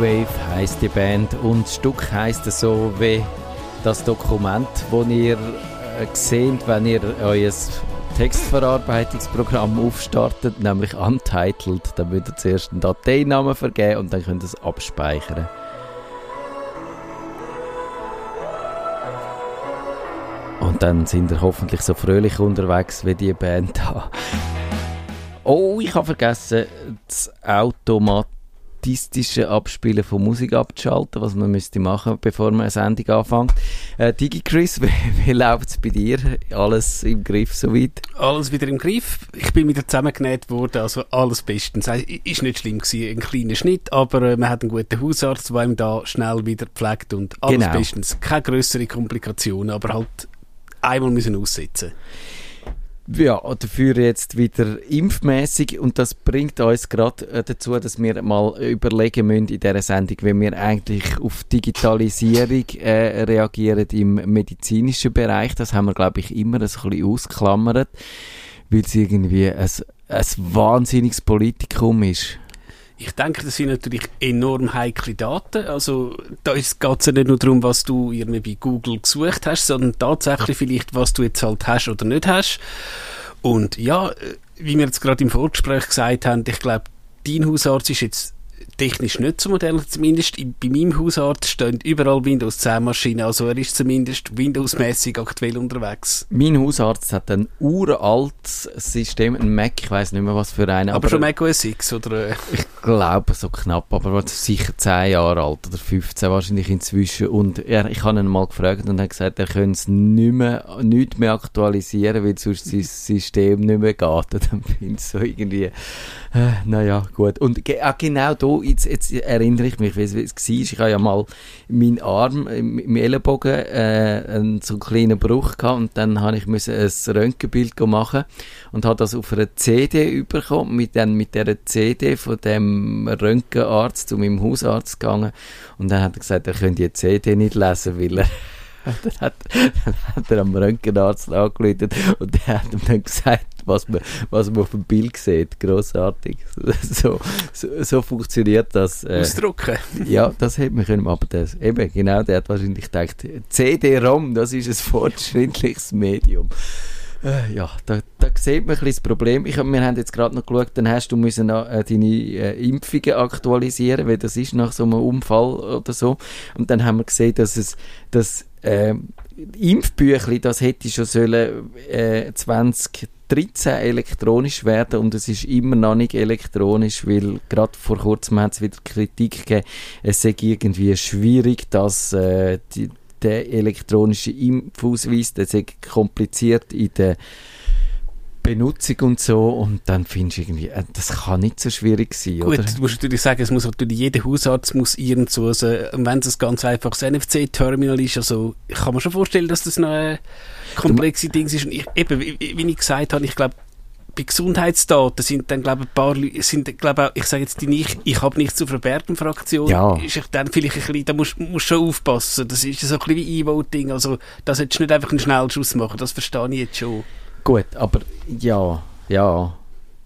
Wave heißt die Band und das Stück heißt so wie das Dokument, wo ihr äh, seht, wenn ihr euer Textverarbeitungsprogramm aufstartet, nämlich Untitled. Dann müsst ihr zuerst einen Dateinamen vergeben und dann könnt ihr es abspeichern. Und dann sind ihr hoffentlich so fröhlich unterwegs wie die Band da. Oh, ich habe vergessen, das automatische Abspielen von Musik abzuschalten, was man müsste machen, bevor man eine Sendung anfängt. Äh, Digi Chris, wie, wie läuft es bei dir? Alles im Griff soweit? Alles wieder im Griff. Ich bin wieder zusammengenäht worden, also alles bestens. Es ist nicht schlimm gewesen, ein kleiner Schnitt, aber äh, man hat einen guten Hausarzt, der einem da schnell wieder pflegt und alles genau. bestens. Keine größere Komplikationen, aber halt einmal müssen aussetzen ja, dafür jetzt wieder impfmäßig und das bringt uns gerade äh, dazu, dass wir mal überlegen müssen in dieser Sendung, wie wir eigentlich auf Digitalisierung äh, reagieren im medizinischen Bereich. Das haben wir, glaube ich, immer ein bisschen ausklammert, weil es irgendwie ein, ein wahnsinniges Politikum ist. Ich denke, das sind natürlich enorm heikle Daten. Also da geht es ja nicht nur darum, was du irgendwie bei Google gesucht hast, sondern tatsächlich vielleicht, was du jetzt halt hast oder nicht hast. Und ja, äh, wie wir jetzt gerade im Vorgespräch gesagt haben, ich glaube, dein Hausarzt ist jetzt technisch nicht so modern, zumindest bei meinem Hausarzt stehen überall Windows 10 Maschinen, also er ist zumindest Windows-mäßig aktuell unterwegs. Mein Hausarzt hat ein uraltes System, ein Mac, ich weiß nicht mehr was für einen. Aber, aber schon Mac OS X, oder? Ich glaube so knapp, aber sicher 10 Jahre alt oder 15 wahrscheinlich inzwischen und er, ich habe ihn mal gefragt und er hat gesagt, er könnte es nicht mehr, nicht mehr aktualisieren, weil sonst sein System nicht mehr geht. Dann finde ich so irgendwie, äh, naja, gut. Und ge ah, genau da jetzt, jetzt erinnere ich mich, wie es, war. Ich habe ja mal meinen Arm im Ellenbogen äh, einen, so einen kleinen Bruch gehabt und dann habe ich müssen ein Röntgenbild machen und habe das auf einer CD bekommen, mit, dann mit dieser CD von dem Röntgenarzt zu meinem Hausarzt gegangen und dann hat er gesagt, er könnte die CD nicht lesen, weil er dann hat, dann hat er am Röntgenarzt angerufen und der hat ihm dann gesagt, was man, was man auf dem Bild sieht. Grossartig. So, so, so funktioniert das. Äh, Ausdrucken. Ja, das hätte man können, aber das, eben, genau, der hat wahrscheinlich gedacht, CD-ROM, das ist ein fortschrittliches Medium. Äh, ja, da, da sieht man ein bisschen das Problem. Ich, wir haben jetzt gerade noch geschaut, dann hast du müssen äh, deine äh, Impfungen aktualisieren, weil das ist nach so einem Unfall oder so. Und dann haben wir gesehen, dass es, dass, äh, Impfbüchli, das hätte schon sollen, äh, 2013 elektronisch werden und es ist immer noch nicht elektronisch, weil gerade vor kurzem hat es wieder Kritik gegeben, es sei irgendwie schwierig, dass äh, die, der elektronische Impfausweis, der ist kompliziert in der Benutzung und so und dann findest du irgendwie, äh, das kann nicht so schwierig sein, Gut, oder? du musst natürlich sagen, es muss natürlich, jeder Hausarzt muss irgendwo, also, wenn es ein ganz einfaches NFC-Terminal ist, also ich kann mir schon vorstellen, dass das noch ein komplexe Ding ist und ich, eben, wie, ich gesagt habe, ich glaube, bei Gesundheitsdaten sind dann glaube ein paar Leute, sind glaube ich sage jetzt die nicht, ich habe nichts zu verbergen Fraktion, ja. ist dann vielleicht ein bisschen, da musst du schon aufpassen, das ist so ein bisschen wie E-Voting, also da solltest du nicht einfach einen Schnellschuss machen, das verstehe ich jetzt schon. Gut, aber ja, ja,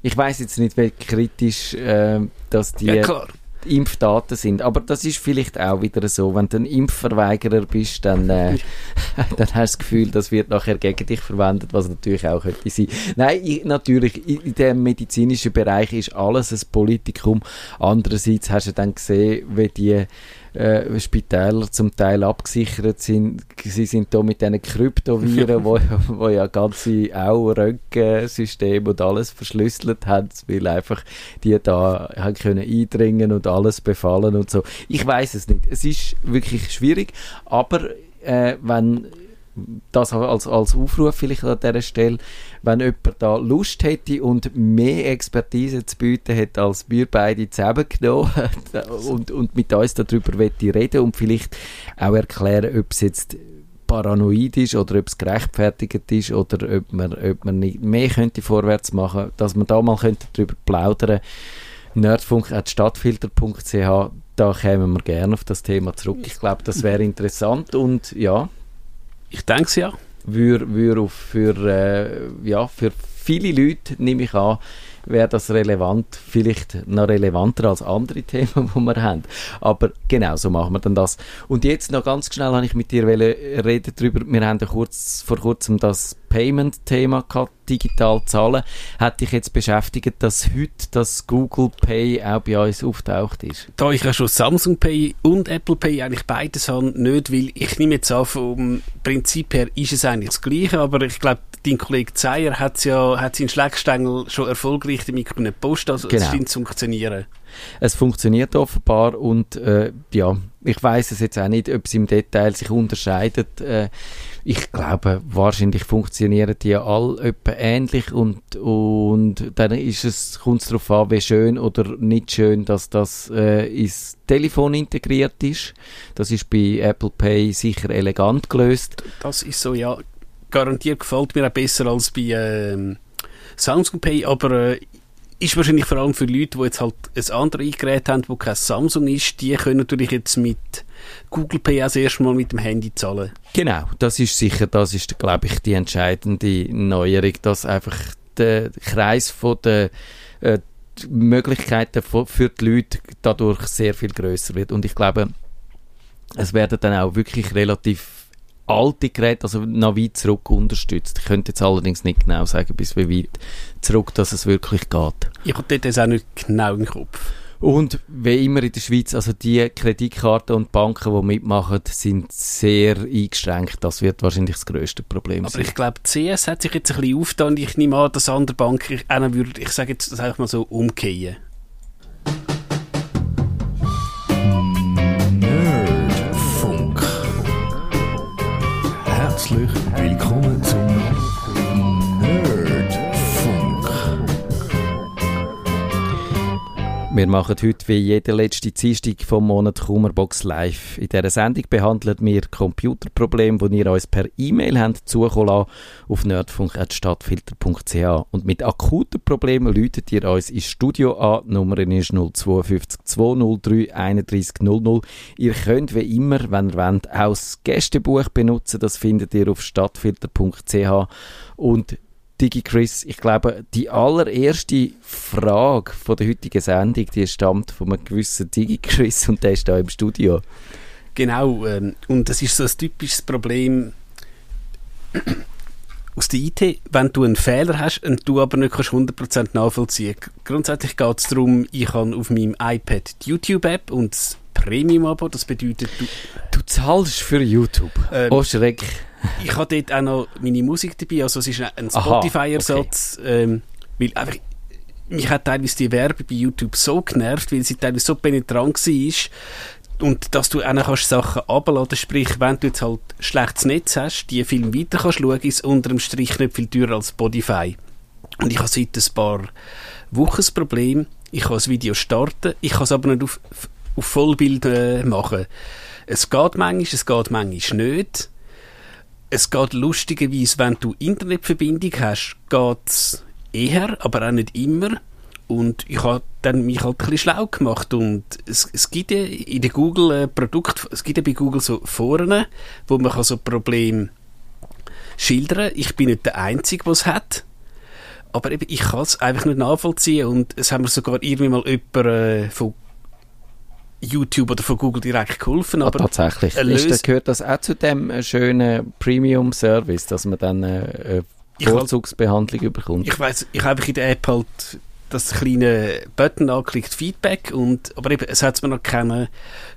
ich weiß jetzt nicht, wie kritisch äh, dass die ja. Impfdaten sind. Aber das ist vielleicht auch wieder so, wenn du ein Impfverweigerer bist, dann, äh, dann hast du das Gefühl, das wird nachher gegen dich verwendet, was natürlich auch könnte sein. Nein, ich, natürlich, in dem medizinischen Bereich ist alles ein Politikum. Andererseits hast du dann gesehen, wie die äh, Spitäler zum Teil abgesichert sind. Sie sind da mit diesen Kryptoviren, wo, wo ja ganze auch Röntgensysteme und alles verschlüsselt haben, weil einfach die da haben können eindringen und alles befallen und so. Ich weiß es nicht. Es ist wirklich schwierig, aber äh, wenn das als, als Aufruf vielleicht an dieser Stelle, wenn jemand da Lust hätte und mehr Expertise zu bieten hat, als wir beide zusammengenommen und, und mit uns darüber reden und vielleicht auch erklären, ob es jetzt paranoid ist oder ob es gerechtfertigt ist oder ob man, ob man nicht mehr könnte vorwärts machen dass man da mal könnte darüber plaudern nerdfunk.stadtfilter.ch da kämen wir gerne auf das Thema zurück. Ich glaube, das wäre interessant und ja, ich denke es ja. Würde, würde für, äh, ja, für viele Leute, nehme ich an, wäre das relevant, vielleicht noch relevanter als andere Themen, die wir haben. Aber genau so machen wir dann das. Und jetzt noch ganz schnell habe ich mit dir reden darüber, wir haben kurz, vor kurzem das Payment-Thema gehabt, digital zahlen. Hat dich jetzt beschäftigt, dass heute das Google Pay auch bei uns auftaucht ist? Da ich ja schon Samsung Pay und Apple Pay eigentlich beides habe, nicht, weil ich nehme jetzt an, vom Prinzip her ist es eigentlich das Gleiche, aber ich glaube, dein Kollege Zeyer hat ja, hat seinen Schlägstängel schon erfolgreich damit bei einer Post, also genau. es scheint zu funktionieren. Es funktioniert offenbar und äh, ja, ich weiß es jetzt auch nicht, ob es im Detail sich unterscheidet. Äh, ich glaube, wahrscheinlich funktionieren die alle etwa ähnlich und, und dann ist es, kommt es darauf an, wie schön oder nicht schön, dass das äh, ins Telefon integriert ist. Das ist bei Apple Pay sicher elegant gelöst. Das ist so, ja. Garantiert gefällt mir auch besser als bei äh, Samsung Pay, aber äh, ist wahrscheinlich vor allem für Leute, die jetzt halt ein anderes Gerät haben, das kein Samsung ist, die können natürlich jetzt mit Google Pay als erstes Mal mit dem Handy zahlen. Genau, das ist sicher, das ist, glaube ich, die entscheidende Neuerung, dass einfach der Kreis von der äh, Möglichkeiten für die Leute dadurch sehr viel größer wird. Und ich glaube, es werden dann auch wirklich relativ alte Geräte, also noch weit zurück unterstützt. Ich könnte jetzt allerdings nicht genau sagen, bis wie weit zurück dass es wirklich geht. Ich habe dort auch nicht genau im Kopf. Und wie immer in der Schweiz, also die Kreditkarten und Banken, die mitmachen, sind sehr eingeschränkt. Das wird wahrscheinlich das grösste Problem Aber sein. Aber ich glaube, CS hat sich jetzt ein bisschen aufgetan. Ich nehme an, dass andere Banken würde, ich sage jetzt das einfach mal so, umkehren. Wir machen heute wie jede letzte Dienstag vom Monat Kummerbox live. In dieser Sendung behandeln wir Computerprobleme, die ihr uns per E-Mail habt zukommen lassen, auf nerdfunk.stadtfilter.ch. Und mit akuten Problemen läutet ihr uns ins Studio an. Die Nummer ist 052 203 31 00. Ihr könnt wie immer, wenn ihr wollt, auch das Gästebuch benutzen. Das findet ihr auf stadtfilter.ch. Und Digi Chris, ich glaube, die allererste Frage von der heutigen Sendung, die stammt von einem gewissen Digi Chris und der ist da im Studio. Genau, ähm, und das ist so ein typisches Problem aus der IT, wenn du einen Fehler hast und du aber nicht 100% nachvollziehen kannst. Grundsätzlich geht es darum, ich habe auf meinem iPad die YouTube-App und das Premium-Abo, das bedeutet, du... Du zahlst für YouTube? Ähm, oh Schreck ich habe dort auch noch meine Musik dabei, also es ist ein Spotify-Ersatz, okay. ähm, weil einfach, mich hat teilweise die Werbung bei YouTube so genervt, weil sie teilweise so penetrant war, und dass du auch noch Sachen abladen sprich, wenn du jetzt halt schlechtes Netz hast, die Film weiter kannst schauen, ist unter dem Strich nicht viel teurer als Spotify. Und ich habe seit ein paar Wochen das Problem, ich kann das Video starten, ich kann es aber nicht auf, auf Vollbild äh, machen. Es geht manchmal, es geht manchmal nicht es geht lustigerweise, wenn du Internetverbindung hast, geht es eher, aber auch nicht immer. Und ich habe dann mich halt ein bisschen schlau gemacht und es, es gibt ja in der Google äh, Produkt, es gibt ja bei Google so Foren, wo man kann so Probleme schildern. Ich bin nicht der Einzige, der es hat. Aber eben, ich kann es einfach nicht nachvollziehen und es hat mir sogar irgendwie mal jemand äh, von YouTube oder von Google direkt geholfen. Aber ah, tatsächlich. Ist, gehört das auch zu dem äh, schönen Premium-Service, dass man dann eine äh, Vorzugsbehandlung ich bekommt? Ich weiß, ich habe in der App halt das kleine Button angeklickt, Feedback, und, aber eben, es hat es mir noch keine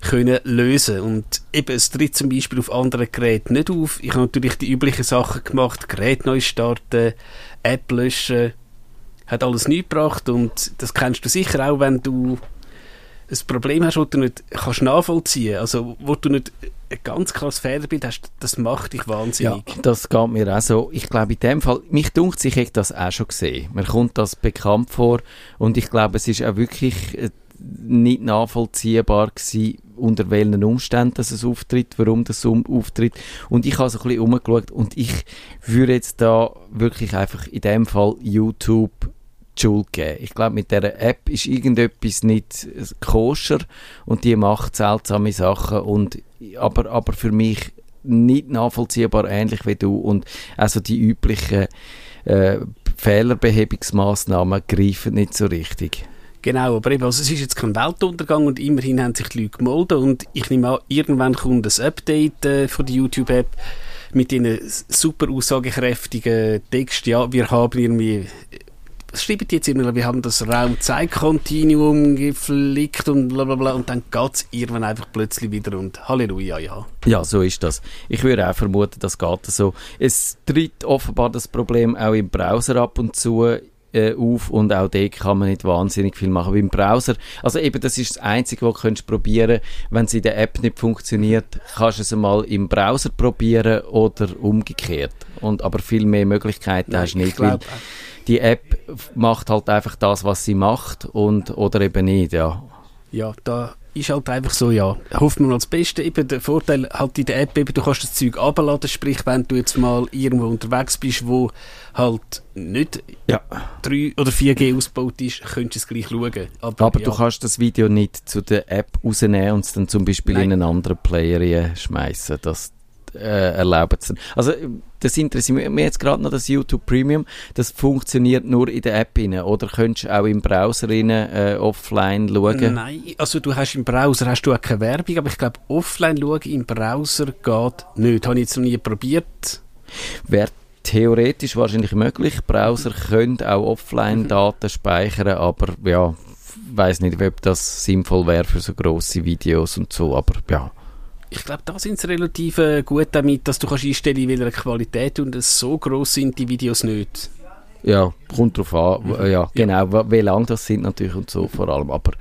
können lösen und eben, es tritt zum Beispiel auf anderen Geräten nicht auf. Ich habe natürlich die üblichen Sachen gemacht, Gerät neu starten, App löschen, hat alles nichts gebracht und das kennst du sicher auch, wenn du ein Problem hast, das du nicht kannst nachvollziehen kannst, also wo du nicht ein ganz klares Federbild hast, das macht dich wahnsinnig. Ja, das geht mir auch so. Ich glaube, in dem Fall, mich dunkt sich, ich das auch schon gesehen. Mir kommt das bekannt vor und ich glaube, es ist auch wirklich äh, nicht nachvollziehbar gewesen, unter welchen Umständen dass es auftritt, warum das auftritt. Und ich habe so ein bisschen umgeschaut und ich würde jetzt da wirklich einfach in dem Fall YouTube die Schuld geben. Ich glaube, mit dieser App ist irgendetwas nicht koscher und die macht seltsame Sachen. Und, aber, aber für mich nicht nachvollziehbar, ähnlich wie du. Und also die üblichen äh, Fehlerbehebungsmaßnahmen greifen nicht so richtig. Genau, aber eben, also es ist jetzt kein Weltuntergang und immerhin haben sich die Leute gemolden und ich nehme an, irgendwann kommt ein Update äh, von der YouTube-App mit diesen super aussagekräftigen Text. Ja, wir haben irgendwie was die jetzt immer? Wir haben das Raum-Zeit-Kontinuum geflickt und bla bla bla und dann geht es irgendwann einfach plötzlich wieder und Halleluja, ja. Ja, so ist das. Ich würde auch vermuten, das geht so. Es tritt offenbar das Problem auch im Browser ab und zu äh, auf und auch dort kann man nicht wahnsinnig viel machen. Beim Browser, also eben das ist das Einzige, was du probieren wenn es in der App nicht funktioniert, kannst du es mal im Browser probieren oder umgekehrt. Und, aber viel mehr Möglichkeiten Nein, hast du nicht. Glaub, die App macht halt einfach das, was sie macht und, oder eben nicht, ja. Ja, da ist halt einfach so, ja, hofft man das Beste. Eben der Vorteil halt in der App, eben, du kannst das Zeug abladen, sprich, wenn du jetzt mal irgendwo unterwegs bist, wo halt nicht ja. 3 oder 4G ausgebaut ist, könntest du es gleich schauen. Aber, Aber ja. du kannst das Video nicht zu der App rausnehmen und es dann zum Beispiel Nein. in einen anderen Player schmeißen. Das, äh, erlauben zu. Also das interessiert mich jetzt gerade noch, das YouTube Premium, das funktioniert nur in der App rein, oder könntest du auch im Browser rein, äh, offline schauen? Nein, also du hast im Browser hast du auch keine Werbung, aber ich glaube offline schauen im Browser geht nicht. Habe ich jetzt noch nie probiert. Wäre theoretisch wahrscheinlich möglich. Browser können auch Offline-Daten speichern, aber ja, weiß nicht, ob das sinnvoll wäre für so große Videos und so, aber ja ich glaube, da sind sie relativ äh, gut damit, dass du kannst einstellen, in welcher Qualität und es so groß sind die Videos nicht. Ja, kommt drauf an. Mhm. Ja, genau, ja. wie lang das sind natürlich und so vor allem. Aber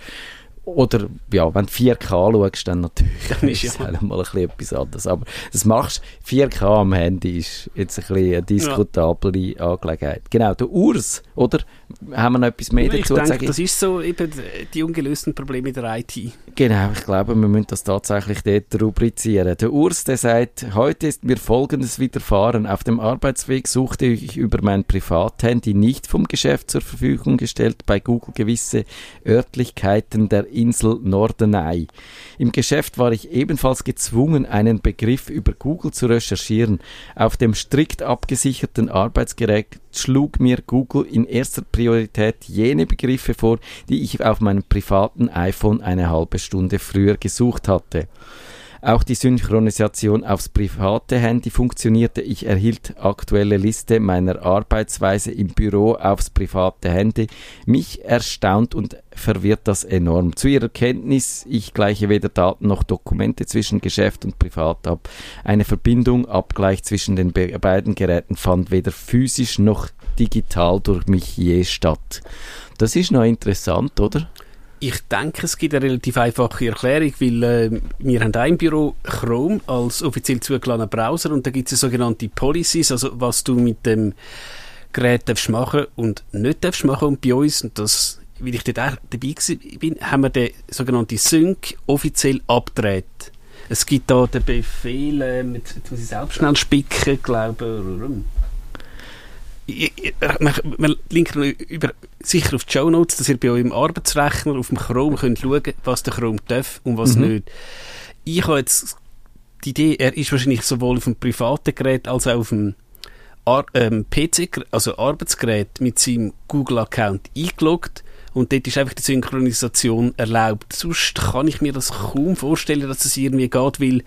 oder ja, wenn du 4K schaust, dann natürlich dann ist ja. halt mal ein bisschen etwas anderes. Aber das machst 4K am Handy ist jetzt ein bisschen eine diskutable ja. Angelegenheit. Genau, der Urs, oder? Haben wir noch etwas mehr ich dazu denke, zu sagen? Das ist so eben die ungelösten Probleme der IT. Genau, ich glaube, wir müssen das tatsächlich dort rubrizieren. Der Urs, der sagt, heute ist mir Folgendes widerfahren. Auf dem Arbeitsweg suchte ich über mein Privathandy nicht vom Geschäft zur Verfügung gestellt bei Google gewisse Örtlichkeiten der Insel Norderney. Im Geschäft war ich ebenfalls gezwungen, einen Begriff über Google zu recherchieren. Auf dem strikt abgesicherten Arbeitsgerät schlug mir Google in erster Priorität jene Begriffe vor, die ich auf meinem privaten iPhone eine halbe Stunde früher gesucht hatte. Auch die Synchronisation aufs private Handy funktionierte. Ich erhielt aktuelle Liste meiner Arbeitsweise im Büro aufs private Handy. Mich erstaunt und verwirrt das enorm. Zu Ihrer Kenntnis, ich gleiche weder Daten noch Dokumente zwischen Geschäft und Privat ab. Eine Verbindung, Abgleich zwischen den be beiden Geräten fand weder physisch noch digital durch mich je statt. Das ist noch interessant, oder? Ich denke, es gibt eine relativ einfache Erklärung, weil äh, wir haben ein Büro Chrome als offiziell zugelassenen Browser und da gibt es sogenannte Policies, also was du mit dem Gerät darfst machen und nicht darfst machen. Und bei uns, und das, weil ich dort auch dabei bin, haben wir den sogenannten Sync offiziell abgedreht. Es gibt da den Befehl, äh, jetzt muss ich selbst schnell spicken, glaube ich wir linken über, sicher auf die Show Notes, dass ihr bei eurem Arbeitsrechner auf dem Chrome könnt schauen was der Chrome darf und was mhm. nicht. Ich habe jetzt die Idee, er ist wahrscheinlich sowohl auf dem privaten Gerät als auch auf dem Ar ähm, PC, also Arbeitsgerät mit seinem Google-Account eingeloggt und dort ist einfach die Synchronisation erlaubt. Sonst kann ich mir das kaum vorstellen, dass das irgendwie geht, weil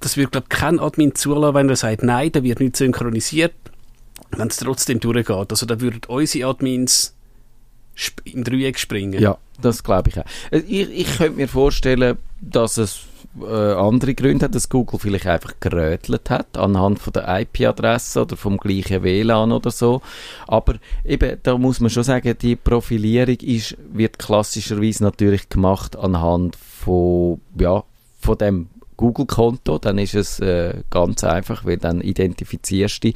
das wird, glaube ich, kein Admin zulassen, wenn er sagt, nein, da wird nicht synchronisiert wenn es trotzdem durchgeht. Also da würden unsere Admins im Dreieck springen. Ja, das glaube ich auch. Äh, ich, ich könnte mir vorstellen, dass es äh, andere Gründe hat, dass Google vielleicht einfach gerötelt hat, anhand von der IP-Adresse oder vom gleichen WLAN oder so. Aber eben, da muss man schon sagen, die Profilierung ist, wird klassischerweise natürlich gemacht anhand von, ja, von dem Google-Konto, dann ist es äh, ganz einfach, weil dann identifizierst du.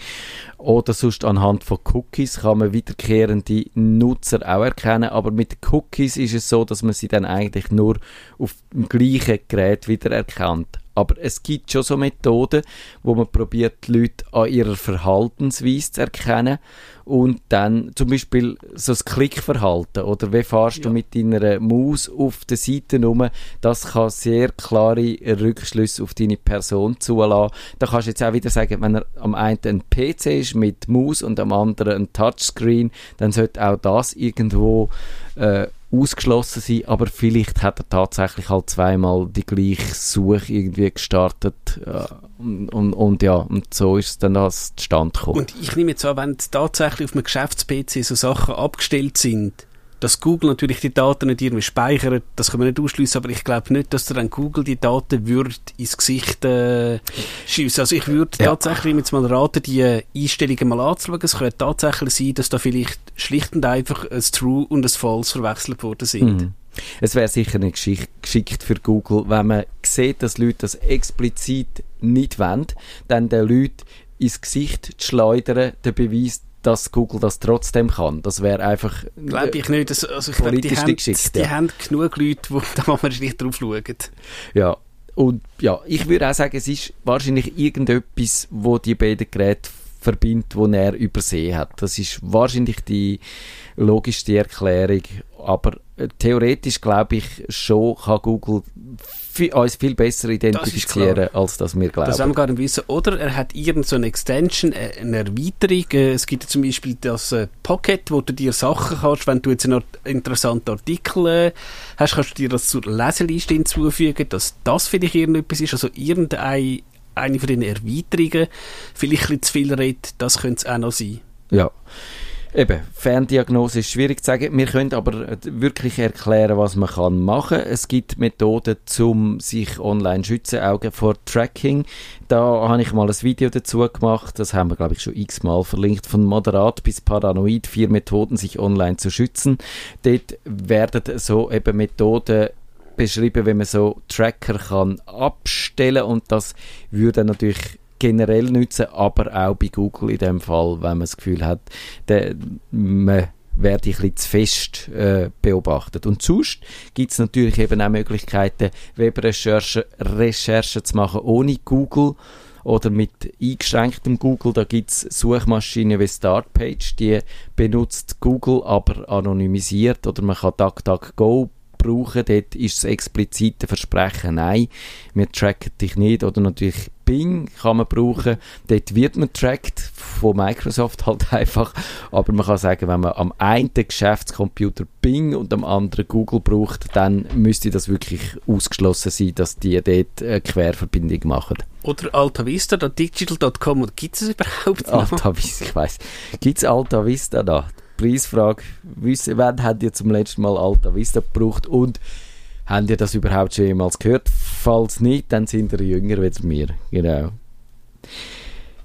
Oder sonst anhand von Cookies kann man wiederkehrende Nutzer auch erkennen, aber mit Cookies ist es so, dass man sie dann eigentlich nur auf dem gleichen Gerät wieder erkennt. Aber es gibt schon so Methoden, wo man probiert, die Leute an ihrer Verhaltensweise zu erkennen und dann zum Beispiel so das Klickverhalten oder wie fahrst ja. du mit deiner Maus auf der Seite rum, das kann sehr klare Rückschlüsse auf deine Person zulassen. Da kannst du jetzt auch wieder sagen, wenn er am einen ein PC ist mit Maus und am anderen ein Touchscreen, dann sollte auch das irgendwo äh, ausgeschlossen sein, aber vielleicht hat er tatsächlich halt zweimal die gleiche Suche irgendwie gestartet äh, und, und, und, ja, und so ist es dann als Stand gekommen. Und ich nehme jetzt an, wenn tatsächlich auf einem Geschäfts-PC so Sachen abgestellt sind, dass Google natürlich die Daten nicht irgendwie speichert, das kann man nicht ausschließen, aber ich glaube nicht, dass dann Google die Daten würde ins Gesicht äh, schiessen. Also ich würde ja. tatsächlich jetzt mal raten, die Einstellungen mal anzuschauen. Es könnte tatsächlich sein, dass da vielleicht schlicht und einfach ein True und ein False verwechselt worden sind. Mhm. Es wäre sicher nicht geschickt für Google, wenn man sieht, dass Leute das explizit nicht wollen, dann den Leuten ins Gesicht zu schleudern, der Beweis, dass Google das trotzdem kann. Das wäre einfach Glaube ich nicht. Das, also ich glaube, die, haben, geschickt, die ja. haben genug Leute, die da man nicht drauf schauen. Ja, und ja, ich würde auch sagen, es ist wahrscheinlich irgendetwas, wo die beiden Geräte verbindet, wo er übersehen hat. Das ist wahrscheinlich die logischste Erklärung. Aber äh, theoretisch glaube ich schon, kann Google uns viel besser identifizieren, das als das wir glauben. Das haben wir gar nicht wissen. Oder er hat irgend so eine Extension, äh, eine Erweiterung. Äh, es gibt zum Beispiel das Pocket, wo du dir Sachen kannst, wenn du jetzt einen interessanten Artikel hast, kannst du dir das zur Leseliste hinzufügen, dass das vielleicht irgendetwas ist. Also irgendeine eine von den Erweiterungen vielleicht ein bisschen zu viel redet, das könnte es auch noch sein. Ja. Eben, Ferndiagnose ist schwierig zu sagen. Wir können aber wirklich erklären, was man kann machen kann. Es gibt Methoden, um sich online schützen, auch vor Tracking. Da habe ich mal ein Video dazu gemacht. Das haben wir, glaube ich, schon x-mal verlinkt. Von moderat bis paranoid. Vier Methoden, sich online zu schützen. Dort werden so eben Methoden beschrieben, wie man so Tracker kann abstellen und das würde natürlich generell nützen, aber auch bei Google in dem Fall, wenn man das Gefühl hat, der, man werde ich ein zu fest äh, beobachtet. Und sonst gibt es natürlich eben auch Möglichkeiten, Webrecherchen Recherchen zu machen ohne Google oder mit eingeschränktem Google. Da gibt es Suchmaschinen wie Startpage, die benutzt Google aber anonymisiert oder man kann DuckDuckGo brauchen. Dort ist das explizite Versprechen, nein, wir tracken dich nicht. Oder natürlich Bing kann man brauchen. Dort wird man tracked von Microsoft halt einfach. Aber man kann sagen, wenn man am einen Geschäftscomputer Bing und am anderen Google braucht, dann müsste das wirklich ausgeschlossen sein, dass die dort eine Querverbindung machen. Oder AltaVista, digital.com, gibt es überhaupt noch? AltaVista, ich weiss. Gibt es AltaVista da? Preisfrage. Wann habt ihr zum letzten Mal Alta Vista gebraucht und habt ihr das überhaupt schon jemals gehört? Falls nicht, dann sind ihr jünger als mir. Genau.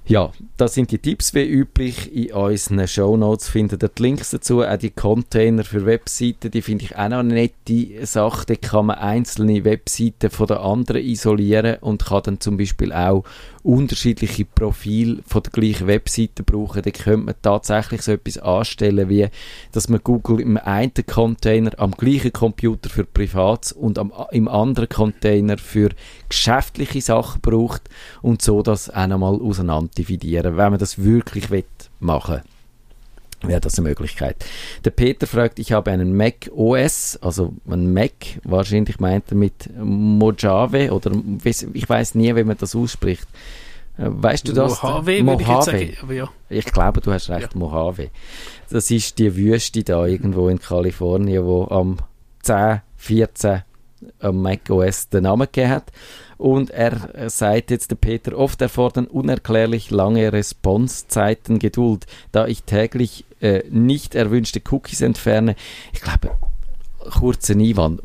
Ja, das sind die Tipps wie üblich. In unseren Shownotes findet ihr die Links dazu. Auch die Container für Webseiten, die finde ich auch noch eine nette Sache. Da kann man einzelne Webseiten von der anderen isolieren und kann dann zum Beispiel auch unterschiedliche Profile von der gleichen Webseite brauchen. Da könnte man tatsächlich so etwas anstellen, wie dass man Google im einen Container am gleichen Computer für Privats und am, im anderen Container für geschäftliche Sachen braucht und so das auch nochmal auseinander dividieren, wenn man das wirklich machen will wäre das eine Möglichkeit. Der Peter fragt, ich habe einen Mac OS, also ein Mac, wahrscheinlich meint er mit Mojave oder ich weiß nie, wie man das ausspricht. Äh, weißt du das? Mojave, Mojave. Ich, sagen, ja. ich glaube, du hast recht, ja. Mojave. Das ist die Wüste da irgendwo in Kalifornien, wo am 10, 14 am Mac OS den Namen gegeben hat. Und er sagt jetzt der Peter, oft erfordern unerklärlich lange Responsezeiten Geduld, da ich täglich äh, nicht erwünschte Cookies entferne. Ich glaube, kurze Einwand,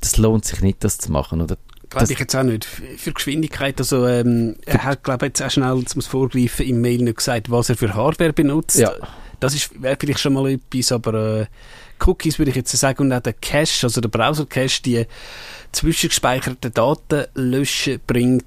das lohnt sich nicht, das zu machen, oder? Glaube ich jetzt auch nicht. Für Geschwindigkeit, also ähm, er hat, glaube ich, jetzt auch schnell, zum Vorgreifen, im Mail nicht gesagt, was er für Hardware benutzt. Ja. Das wäre vielleicht schon mal etwas, aber äh, Cookies würde ich jetzt sagen und auch der Cache, also der Browser-Cache, die zwischengespeicherten Daten löschen, bringt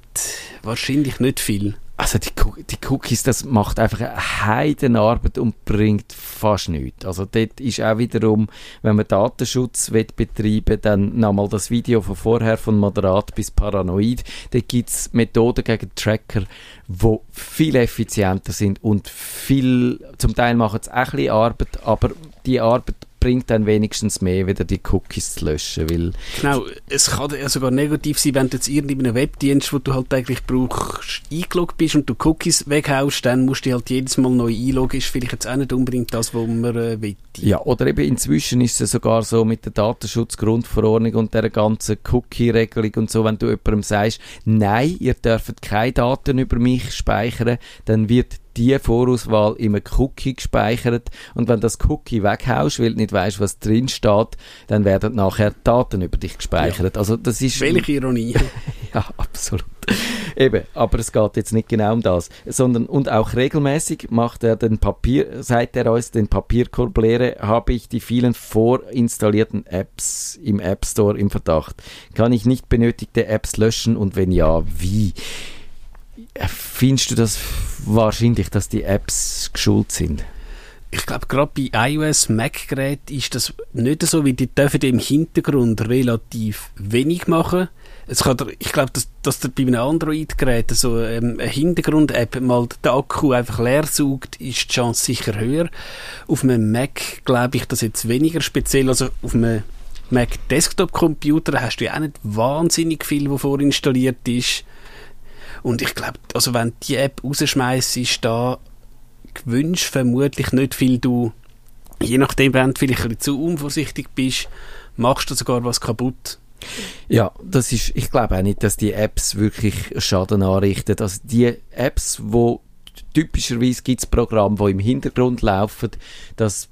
wahrscheinlich nicht viel. also die, die, Cookies, das macht einfach eine Heidenarbeit und bringt fast nichts. Also dort ist auch wiederum, wenn man Datenschutz betreiben will, dann nochmal das Video von vorher, von moderat bis paranoid, da gibt es Methoden gegen Tracker, die viel effizienter sind und viel, zum Teil machen es auch ein bisschen Arbeit, aber die Arbeit bringt dann wenigstens mehr, wieder die Cookies zu löschen. Weil genau, es kann ja sogar negativ sein, wenn du jetzt irgendeinen Webdienst, den du halt eigentlich brauchst, eingeloggt bist und du Cookies weghaust, dann musst du halt jedes Mal neu einloggen. Ist vielleicht jetzt auch nicht unbedingt das, was man äh, will. Ja, oder eben inzwischen ist es sogar so mit der Datenschutzgrundverordnung und der ganzen Cookie-Regelung und so, wenn du jemandem sagst, nein, ihr dürft keine Daten über mich speichern, dann wird die Vorauswahl im Cookie gespeichert und wenn das Cookie weghaust, weil du nicht weißt, was drin steht, dann werden nachher Daten über dich gespeichert. Ja. Also das ist welche Ironie. ja, absolut. Eben, aber es geht jetzt nicht genau um das, sondern und auch regelmäßig macht er den Papier, seit er uns den Papierkorb leere, habe ich die vielen vorinstallierten Apps im App Store im Verdacht. Kann ich nicht benötigte Apps löschen und wenn ja, wie? Findest du das wahrscheinlich, dass die Apps geschult sind? Ich glaube, gerade bei iOS, Mac-Geräten ist das nicht so, wie die dürfen im Hintergrund relativ wenig machen. Es kann, ich glaube, dass, dass der bei einem Android-Gerät so ähm, eine Hintergrund-App mal den Akku einfach leer saugt, ist die Chance sicher höher. Auf einem Mac glaube ich das jetzt weniger speziell. Also auf einem Mac Desktop-Computer hast du ja auch nicht wahnsinnig viel, was vorinstalliert ist. Und ich glaube, also wenn die App rausschmeißt, ist da gewünscht vermutlich nicht viel du, je nachdem, wenn du vielleicht ein bisschen zu unvorsichtig bist, machst du sogar was kaputt. Ja, das ist, ich glaube auch nicht, dass die Apps wirklich Schaden anrichten. Also die Apps, wo typischerweise gibt es Programme, die im Hintergrund laufen, das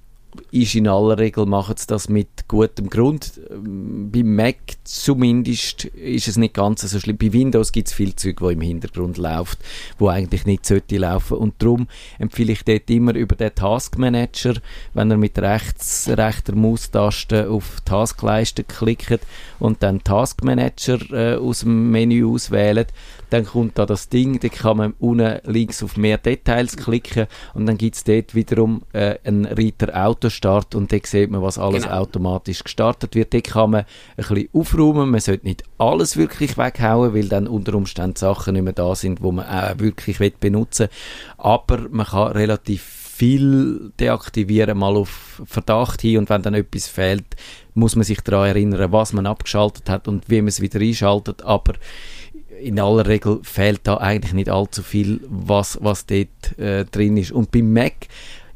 ist in aller Regel machen sie das mit gutem Grund. Bei Mac zumindest ist es nicht ganz so schlimm. Bei Windows gibt es viel Zeug, wo im Hintergrund läuft, wo eigentlich nicht sollte laufen. Und darum empfehle ich dort immer über den Task Manager, wenn er mit rechts, rechter Maustaste auf Taskleiste klickt und dann Task Manager äh, aus dem Menü auswählt, dann kommt da das Ding, da kann man unten links auf mehr Details klicken und dann gibt es dort wiederum äh, einen Reiter Autostart und da sieht man, was alles genau. automatisch gestartet wird. Da kann man ein bisschen aufräumen, man sollte nicht alles wirklich weghauen, weil dann unter Umständen Sachen nicht mehr da sind, wo man auch wirklich benutzen will. Aber man kann relativ viel deaktivieren, mal auf Verdacht hin und wenn dann etwas fehlt, muss man sich daran erinnern, was man abgeschaltet hat und wie man es wieder einschaltet, aber in aller Regel fehlt da eigentlich nicht allzu viel, was, was dort äh, drin ist. Und beim Mac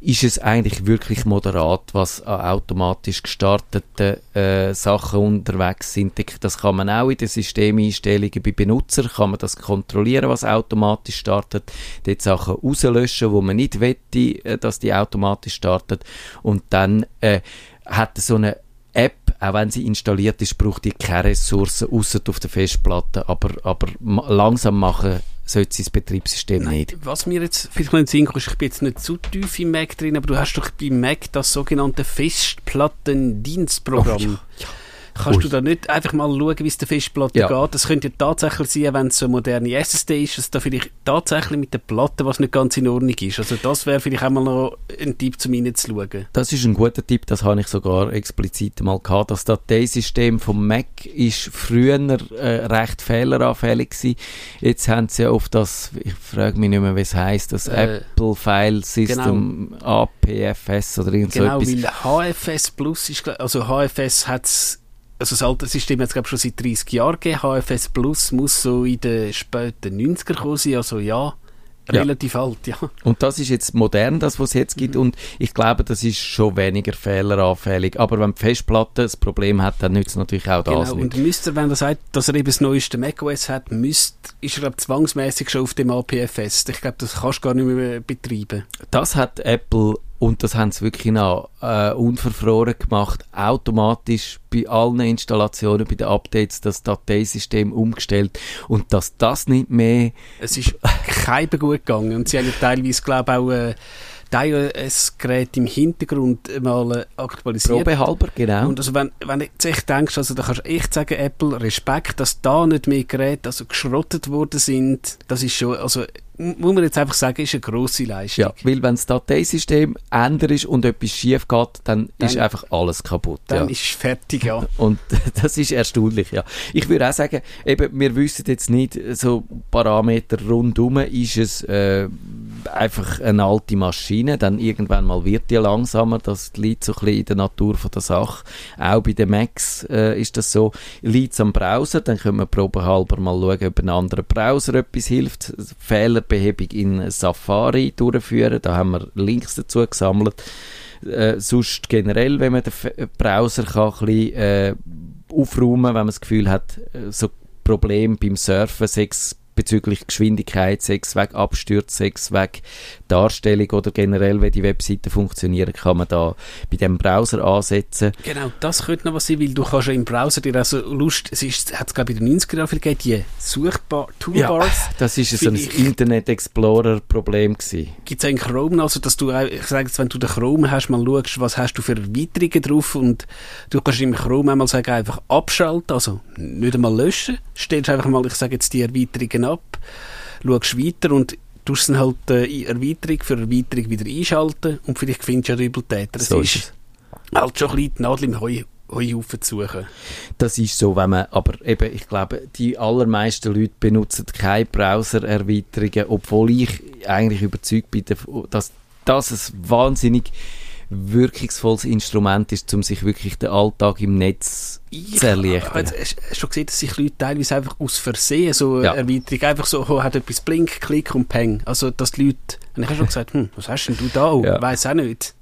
ist es eigentlich wirklich moderat, was an automatisch gestarteten äh, Sachen unterwegs sind. Das kann man auch in den Systemeinstellungen bei Benutzer, kann man das kontrollieren, was automatisch startet, dort Sachen rauslöschen, wo man nicht wette, äh, dass die automatisch startet und dann äh, hat so eine App, auch wenn sie installiert ist, braucht die keine Ressourcen außer auf der Festplatte, aber, aber langsam machen sollte sein Betriebssystem Nein, nicht. Was mir jetzt vielleicht noch in den Sinn kommt, ich bin jetzt nicht zu tief im Mac drin, aber du hast doch bei Mac das sogenannte Festplattendienstprogramm. Oh, ja, ja. Kannst Ui. du da nicht einfach mal schauen, wie es der Festplatte ja. geht? Das könnte ja tatsächlich sein, wenn es so eine moderne SSD ist, dass da vielleicht tatsächlich mit der Platte was nicht ganz in Ordnung ist. Also das wäre vielleicht auch mal noch ein Tipp, um reinzuschauen. Das ist ein guter Tipp, das habe ich sogar explizit mal gehabt. Das Dateisystem vom Mac ist früher äh, recht fehleranfällig gewesen. Jetzt haben sie ja auf das, ich frage mich nicht mehr, wie es heisst, das äh, Apple File System genau. APFS oder irgend genau, so etwas. Genau, weil HFS Plus ist, also HFS hat es also das alte System hat es glaube schon seit 30 Jahren gegeben. HFS Plus muss so in den späten 90er kommen sein, also ja, relativ ja. alt, ja. Und das ist jetzt modern, das, was es jetzt gibt, mhm. und ich glaube, das ist schon weniger fehleranfällig. Aber wenn die Festplatte das Problem hat, dann nützt natürlich auch das genau. nicht. Und müsste, wenn er sagt, dass er eben das neueste macOS hat, müsste, ist er glaube zwangsmäßig schon auf dem APFS. Ich glaube, das kannst du gar nicht mehr betreiben. Das hat Apple und das haben sie wirklich noch äh, unverfroren gemacht, automatisch bei allen Installationen, bei den Updates, das Dateisystem umgestellt. Und dass das nicht mehr... Es ist keinem gut gegangen. Und sie haben teilweise, glaube ich, auch... Äh, iOS-Gerät im Hintergrund mal aktualisiert. Probehalber, genau. Und also wenn, wenn du jetzt echt denkst, also da kannst du echt sagen, Apple, Respekt, dass da nicht mehr Geräte also geschrottet worden sind, das ist schon, also muss man jetzt einfach sagen, ist eine grosse Leistung. Ja, weil wenn das Dateisystem ändert ist und etwas schief geht, dann, dann ist einfach alles kaputt. Dann ja. ist es fertig, ja. Und das ist erstaunlich, ja. Ich würde auch sagen, eben, wir wissen jetzt nicht so Parameter rundum, ist es äh, einfach eine alte Maschine, dann irgendwann mal wird die langsamer, das liegt so ein bisschen in der Natur von der Sache. Auch bei den Macs äh, ist das so. Liegt am Browser, dann können wir probehalber mal schauen, ob ein anderer Browser etwas hilft. Fehlerbehebung in Safari durchführen, da haben wir Links dazu gesammelt. Äh, sonst generell, wenn man den Browser kann ein bisschen, äh, aufräumen, wenn man das Gefühl hat, äh, so Problem beim Surfen, sechs bezüglich Geschwindigkeit, sechs weg Absturz, sechs weg Darstellung oder generell, wie die Webseiten funktionieren, kann man da bei dem Browser ansetzen. Genau, das könnte noch was sein, weil du kannst ja im Browser dir also Lust, es ist, hat es glaube ich in den 90er Jahren gegeben, die Suchbar Toolbars. Ja, das ist so ein Internet Explorer Problem gewesen. Gibt es in Chrome also, dass du, ich sage jetzt, wenn du den Chrome hast, mal schaust, was hast du für Erweiterungen drauf und du kannst im Chrome einmal sagen, einfach abschalten, also nicht einmal löschen, stellst einfach mal, ich sage jetzt die Erweiterungen ab, schaust weiter und tust dann halt äh, Erweiterung für Erweiterung wieder einschalten und vielleicht findest du ja den Übeltäter. Das so ist, ist halt schon ein bisschen die Nadel im Heu. Heuhaufen zu suchen. Das ist so, wenn man, aber eben, ich glaube, die allermeisten Leute benutzen keine Browser-Erweiterungen, obwohl ich eigentlich überzeugt bin, dass das ein wahnsinnig wirkungsvolles Instrument ist, um sich wirklich den Alltag im Netz ich zu erleichtern. Hast du schon gesehen, dass sich Leute teilweise einfach aus Versehen so ja. Erweiterung einfach so, oh, hat etwas Blink, Klick und Peng. Also, dass die Leute, und ich habe schon gesagt, hm, was hast denn du da? Ja. Weiß auch nicht.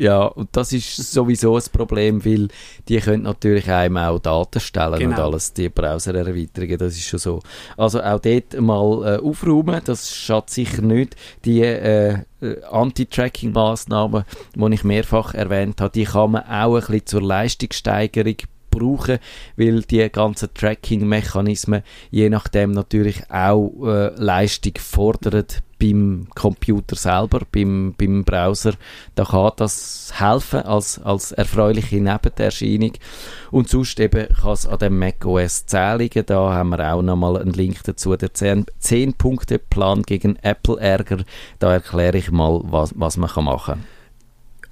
Ja, und das ist sowieso ein Problem, weil die können natürlich einem auch Daten stellen genau. und alles, die Browser-Erweiterungen, das ist schon so. Also auch dort mal äh, aufräumen, das schadet sicher nicht. Die äh, äh, Anti-Tracking-Maßnahmen, die ich mehrfach erwähnt habe, die kann man auch ein bisschen zur Leistungssteigerung brauchen, weil die ganzen Tracking-Mechanismen je nachdem natürlich auch äh, Leistung fordern beim Computer selber, beim, beim Browser. Da kann das helfen als, als erfreuliche Nebenerscheinung. Und sonst eben kann es an dem macOS 10 liegen. Da haben wir auch nochmal einen Link dazu. Der 10-Punkte-Plan gegen Apple-Ärger. Da erkläre ich mal, was, was man machen kann.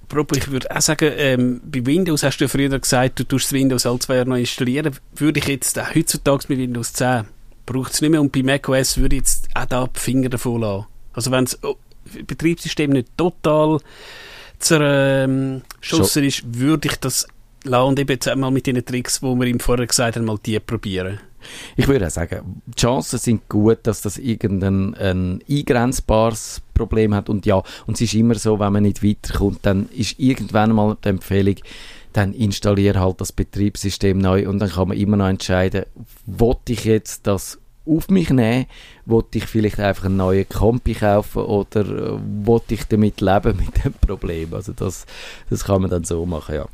Apropos, ich würde auch sagen, ähm, bei Windows hast du ja früher gesagt, du tust Windows alle zwei Jahre noch installieren. Würde ich jetzt auch heutzutage mit Windows 10 braucht es nicht mehr und bei macOS würde ich jetzt auch da die Finger davon lassen. Also wenn das oh, Betriebssystem nicht total zerschossen ähm, ist, würde ich das lassen und eben jetzt einmal mit den Tricks, die wir ihm vorher gesagt haben, mal die probieren. Ich würde auch sagen, die Chancen sind gut, dass das irgendein ein eingrenzbares Problem hat. Und ja, und es ist immer so, wenn man nicht weiterkommt, dann ist irgendwann mal die Empfehlung, dann installiere halt das Betriebssystem neu und dann kann man immer noch entscheiden, wollte ich jetzt das auf mich nehmen, wollte ich vielleicht einfach einen neuen Kompi kaufen oder äh, wollte ich damit leben mit dem Problem. Also das, das kann man dann so machen, ja.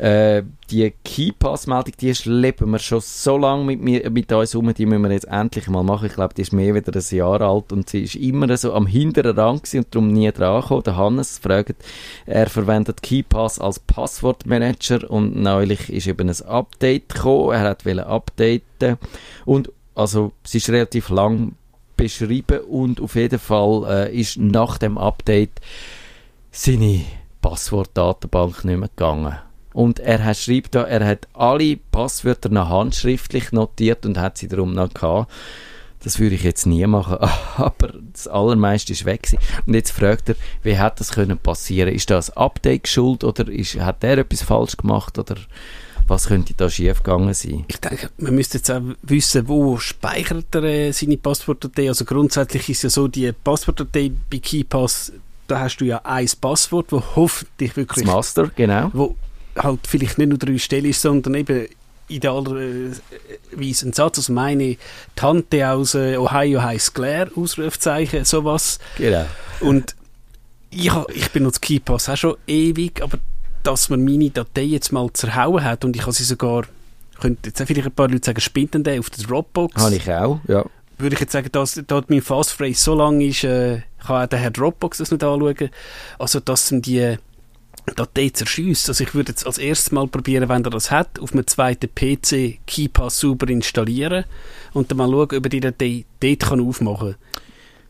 Äh, die KeyPass-Meldung, die schleppen wir schon so lange mit, mir, mit uns um, die müssen wir jetzt endlich mal machen. Ich glaube, die ist mehr wieder ein Jahr alt und sie ist immer so am hinteren Rang und darum nie dran gekommen. Der Hannes fragt, er verwendet KeyPass als Passwortmanager und neulich ist eben ein Update gekommen. Er hat updaten und also es ist relativ lang beschrieben und auf jeden Fall äh, ist nach dem Update seine Passwortdatenbank nicht mehr gegangen. Und er hat, schreibt da, er hat alle Passwörter noch handschriftlich notiert und hat sie darum noch gehabt. Das würde ich jetzt nie machen, aber das Allermeiste ist weg gewesen. Und jetzt fragt er, wie hat das können passieren? Ist das Update schuld oder ist, hat er etwas falsch gemacht oder was könnte da schiefgegangen sein? Ich denke, man müsste jetzt auch wissen, wo speichert er äh, seine Passwortdatei. Also grundsätzlich ist ja so, die Passwortdatei bei KeyPass, da hast du ja ein Passwort, wo hoffentlich wirklich... Das Master, genau. Wo halt vielleicht nicht nur drei Stellen ist, sondern eben idealerweise ein Satz. Also meine Tante aus äh, Ohio heißt Claire, Ausrufzeichen, sowas. Genau. Und ich, ich benutze KeyPass auch schon ewig, aber dass man meine Datei jetzt mal zerhauen hat und ich habe sie sogar, könnte jetzt vielleicht ein paar Leute sagen, spinnt auf der Dropbox. Habe ich auch, ja. Würde ich jetzt sagen, dass da mein Passphrase so lang ist, äh, kann auch der Herr Dropbox das nicht anschauen. Also, dass dann die Datei zerschießt. Also ich würde jetzt als erstes mal probieren, wenn er das hat, auf einem zweiten PC KeyPass super installieren und dann mal schauen, ob er die Datei dort kann aufmachen kann.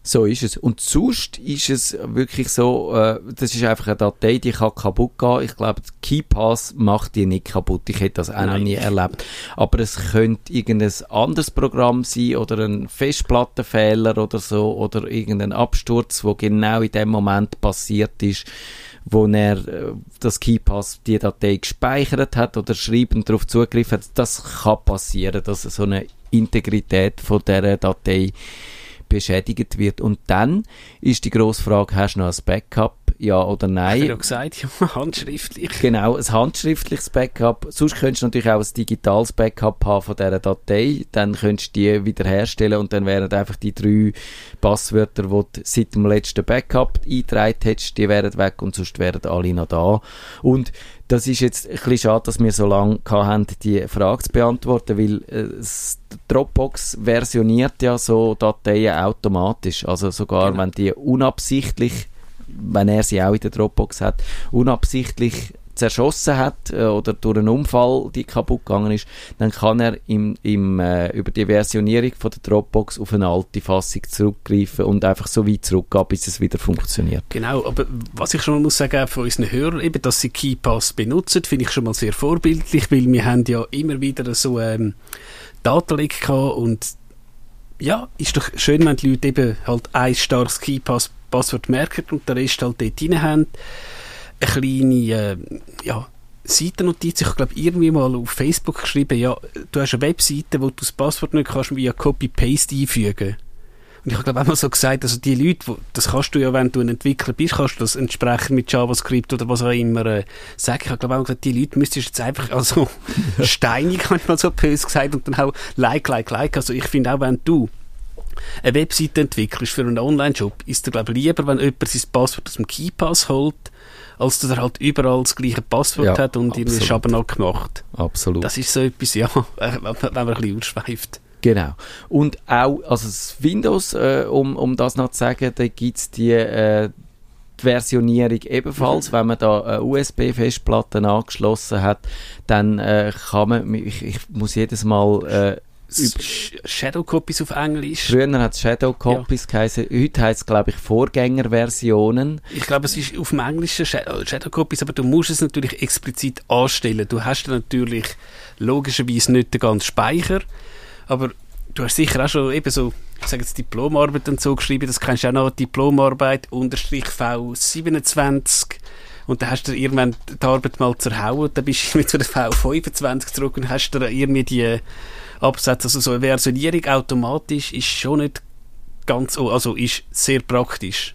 So ist es. Und sonst ist es wirklich so, äh, das ist einfach eine Datei, die kann kaputt gehen. Ich glaube, KeyPass macht die nicht kaputt. Ich hätte das auch noch nie erlebt. Aber es könnte irgendein anderes Programm sein oder ein Festplattenfehler oder so oder irgendein Absturz, wo genau in dem Moment passiert ist wo er äh, das KeyPass die Datei gespeichert hat oder schreibend darauf zugegriffen hat. Das kann passieren, dass so eine Integrität von der Datei beschädigt wird. Und dann ist die grosse Frage, hast du noch ein Backup? Ja oder nein? Ich habe ja gesagt, ja, handschriftlich. Genau, ein handschriftliches Backup. Sonst könntest du natürlich auch ein digitales Backup haben von dieser Datei. Dann könntest du die wiederherstellen und dann wären einfach die drei Passwörter, die du seit dem letzten Backup eingetragen hättest, die wären weg und sonst wären alle noch da. Und das ist jetzt ein bisschen schade, dass wir so lange haben, die Frage zu beantworten, weil äh, Dropbox versioniert ja so Dateien automatisch. Also sogar genau. wenn die unabsichtlich, wenn er sie auch in der Dropbox hat, unabsichtlich zerschossen hat äh, oder durch einen Unfall die kaputt gegangen ist, dann kann er im, im, äh, über die Versionierung von der Dropbox auf eine alte Fassung zurückgreifen und einfach so weit zurückgehen, bis es wieder funktioniert. Genau, aber was ich schon mal muss sagen von unseren Hörern, eben, dass sie KeyPass benutzen, finde ich schon mal sehr vorbildlich, weil wir haben ja immer wieder so ähm, Datenleck gehabt und ja, ist doch schön, wenn die Leute eben halt ein starkes KeyPass-Passwort merken und den Rest halt dort rein haben eine kleine äh, ja, Seitennotiz. Ich habe glaube irgendwie mal auf Facebook geschrieben, ja, du hast eine Webseite, wo du das Passwort nicht kannst via Copy-Paste einfügen. Und ich habe glaube auch mal so gesagt, also die Leute, wo, das kannst du ja, wenn du ein Entwickler bist, kannst du das entsprechend mit JavaScript oder was auch immer äh, sagen. Ich habe glaube auch gesagt, die Leute müsstest jetzt einfach, also steinig, habe ich mal so böse gesagt, und dann auch like, like, like. Also ich finde auch, wenn du eine Webseite entwickelst für einen Online-Shop, ist dir glaube lieber, wenn jemand sein Passwort aus dem KeyPass holt, als dass er halt überall das gleiche Passwort ja, hat und irgendwie Schabernack macht. Absolut. Das ist so etwas, ja, wenn man ein bisschen ausschweift. Genau. Und auch, also das Windows, äh, um, um das noch zu sagen, da gibt es die, äh, die Versionierung ebenfalls. Mhm. Wenn man da eine USB-Festplatte angeschlossen hat, dann äh, kann man, ich, ich muss jedes Mal äh, Shadow Copies auf Englisch. Früher hat es Shadow Copies ja. geheißen. Heute heißt es, glaube ich, Vorgängerversionen. Ich glaube, es ist auf dem Englischen äh, Shadow Copies, aber du musst es natürlich explizit anstellen. Du hast natürlich logischerweise nicht den ganzen Speicher, aber du hast sicher auch schon eben so, ich sage jetzt Diplomarbeit und so geschrieben, das kennst du auch noch, Diplomarbeit, Unterstrich V27 und dann hast du irgendwann die Arbeit mal zerhauen, dann bist du mit zu der V25 zurück und hast dann irgendwie die Absätze. Also so eine Versionierung automatisch ist schon nicht ganz, also ist sehr praktisch.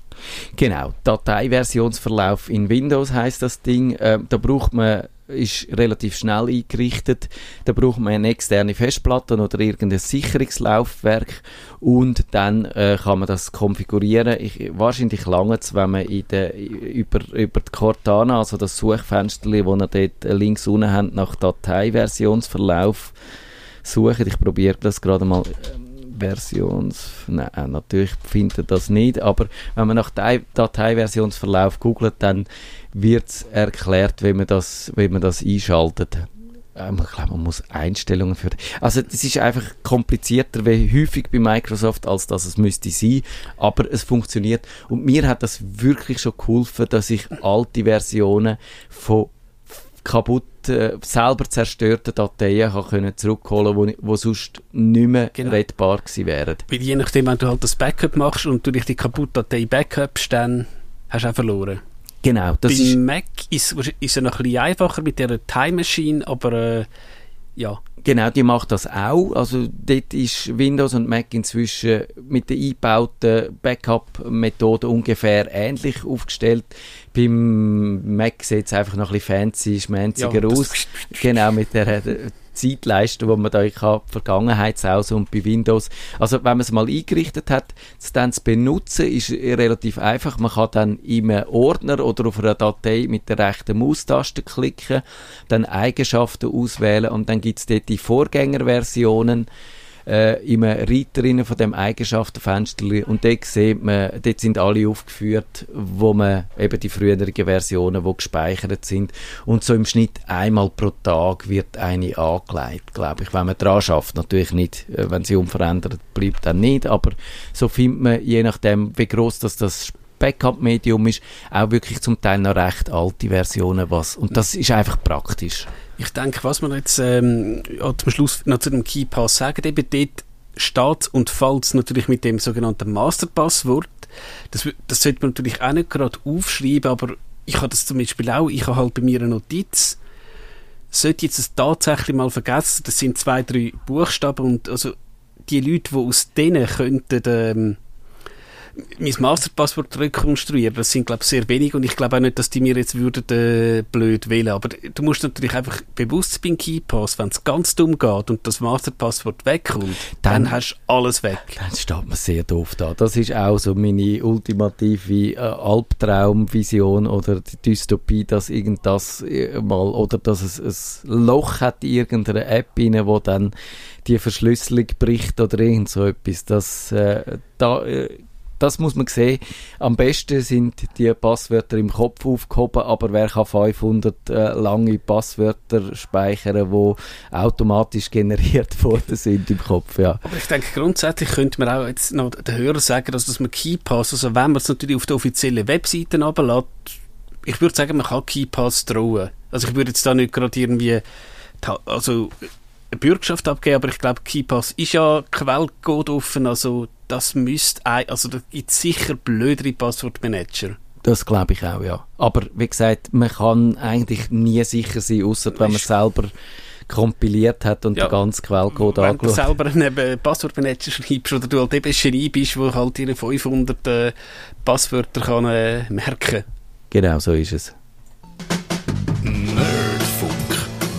Genau, Dateiversionsverlauf in Windows heißt das Ding. Äh, da braucht man ist relativ schnell eingerichtet. Da braucht man eine externe Festplatte oder irgendein Sicherungslaufwerk und dann äh, kann man das konfigurieren. Ich, wahrscheinlich lange wenn man der, über, über die Cortana, also das Suchfenster, wo ihr dort links unten habt, nach Dateiversionsverlauf suchen. Ich probiere das gerade mal. Ähm, Versions, nein, äh, natürlich findet das nicht, aber wenn man nach Dateiversionsverlauf googelt, dann wird erklärt, wie man das, wie man das einschaltet. Ähm, ich glaube, man muss Einstellungen für. Also, das ist einfach komplizierter, wie häufig bei Microsoft, als dass es müsste sein. Aber es funktioniert. Und mir hat das wirklich schon geholfen, dass ich alte Versionen von kaputt, äh, selber zerstörte Dateien kann können zurückholen können, die sonst nicht mehr genau. rettbar gewesen wären. Weil je nachdem, wenn du halt das Backup machst und du dich die kaputte Datei backupst, dann hast du auch verloren. Genau. Das Bei ist Mac ist es noch ein bisschen einfacher mit der Time Machine, aber äh, ja. Genau, die macht das auch. Also dort ist Windows und Mac inzwischen mit der eingebauten Backup-Methode ungefähr ähnlich aufgestellt. Beim Mac sieht es einfach noch ein bisschen fancy, schmänziger ja, aus. Genau, mit der Zeitleiste, wo man da kann, Vergangenheitsaus und bei Windows. Also wenn man es mal eingerichtet hat, es dann zu benutzen, ist relativ einfach. Man kann dann im Ordner oder auf einer Datei mit der rechten Maustaste klicken, dann Eigenschaften auswählen und dann gibt es dort die Vorgängerversionen äh, im Reiterinnen von dem Eigenschaftenfenster. Und dort sieht man, dort sind alle aufgeführt, wo man eben die früheren Versionen, die gespeichert sind. Und so im Schnitt einmal pro Tag wird eine angelegt, glaube ich, wenn man dran schafft. Natürlich nicht, äh, wenn sie unverändert bleibt, dann nicht, aber so findet man, je nachdem, wie groß das, das Backup-Medium ist, auch wirklich zum Teil noch recht alte Versionen. Was, und das ist einfach praktisch. Ich denke, was man jetzt ähm, zum Schluss noch zu dem KeyPass sagen, eben dort steht und fällt natürlich mit dem sogenannten Masterpasswort. Das, das sollte man natürlich auch nicht gerade aufschreiben, aber ich habe das zum Beispiel auch, ich habe halt bei mir eine Notiz, sollte jetzt das tatsächlich mal vergessen, das sind zwei, drei Buchstaben und also die Leute, die aus denen könnten ähm, mein Masterpasswort rekonstruieren. Das sind, glaube ich, sehr wenig und ich glaube auch nicht, dass die mir jetzt würden äh, blöd wählen. Aber du musst natürlich einfach bewusst sein beim KeyPass, wenn es ganz dumm geht und das Masterpasswort wegkommt, dann, dann hast du alles weg. Dann steht man sehr doof da. Das ist auch so meine ultimative äh, Albtraumvision oder die Dystopie, dass irgenddas äh, mal oder dass es ein Loch hat in irgendeiner App rein, wo dann die Verschlüsselung bricht oder irgend so etwas. Das, äh, da äh, das muss man sehen. Am besten sind die Passwörter im Kopf aufgehoben, aber wer kann 500 äh, lange Passwörter speichern, die automatisch generiert worden sind im Kopf, ja. Aber ich denke, grundsätzlich könnte man auch jetzt noch den Hörern sagen, dass, dass man KeyPass, also wenn man es natürlich auf der offiziellen Webseite runterlässt, ich würde sagen, man kann KeyPass trauen. Also ich würde jetzt da nicht gerade irgendwie, also eine Bürgschaft abgeben, aber ich glaube, KeyPass ist ja Quellcode offen, also das müsste, also da gibt es sicher blödere Passwortmanager. Das glaube ich auch, ja. Aber wie gesagt, man kann eigentlich nie sicher sein, außer wenn man selber kompiliert hat und ja, den ganzen Quellcode Wenn angeschaut. du selber einen Passwortmanager schreibst oder du halt eben schreibst, wo halt ihre 500 äh, Passwörter kann äh, merken. Genau, so ist es.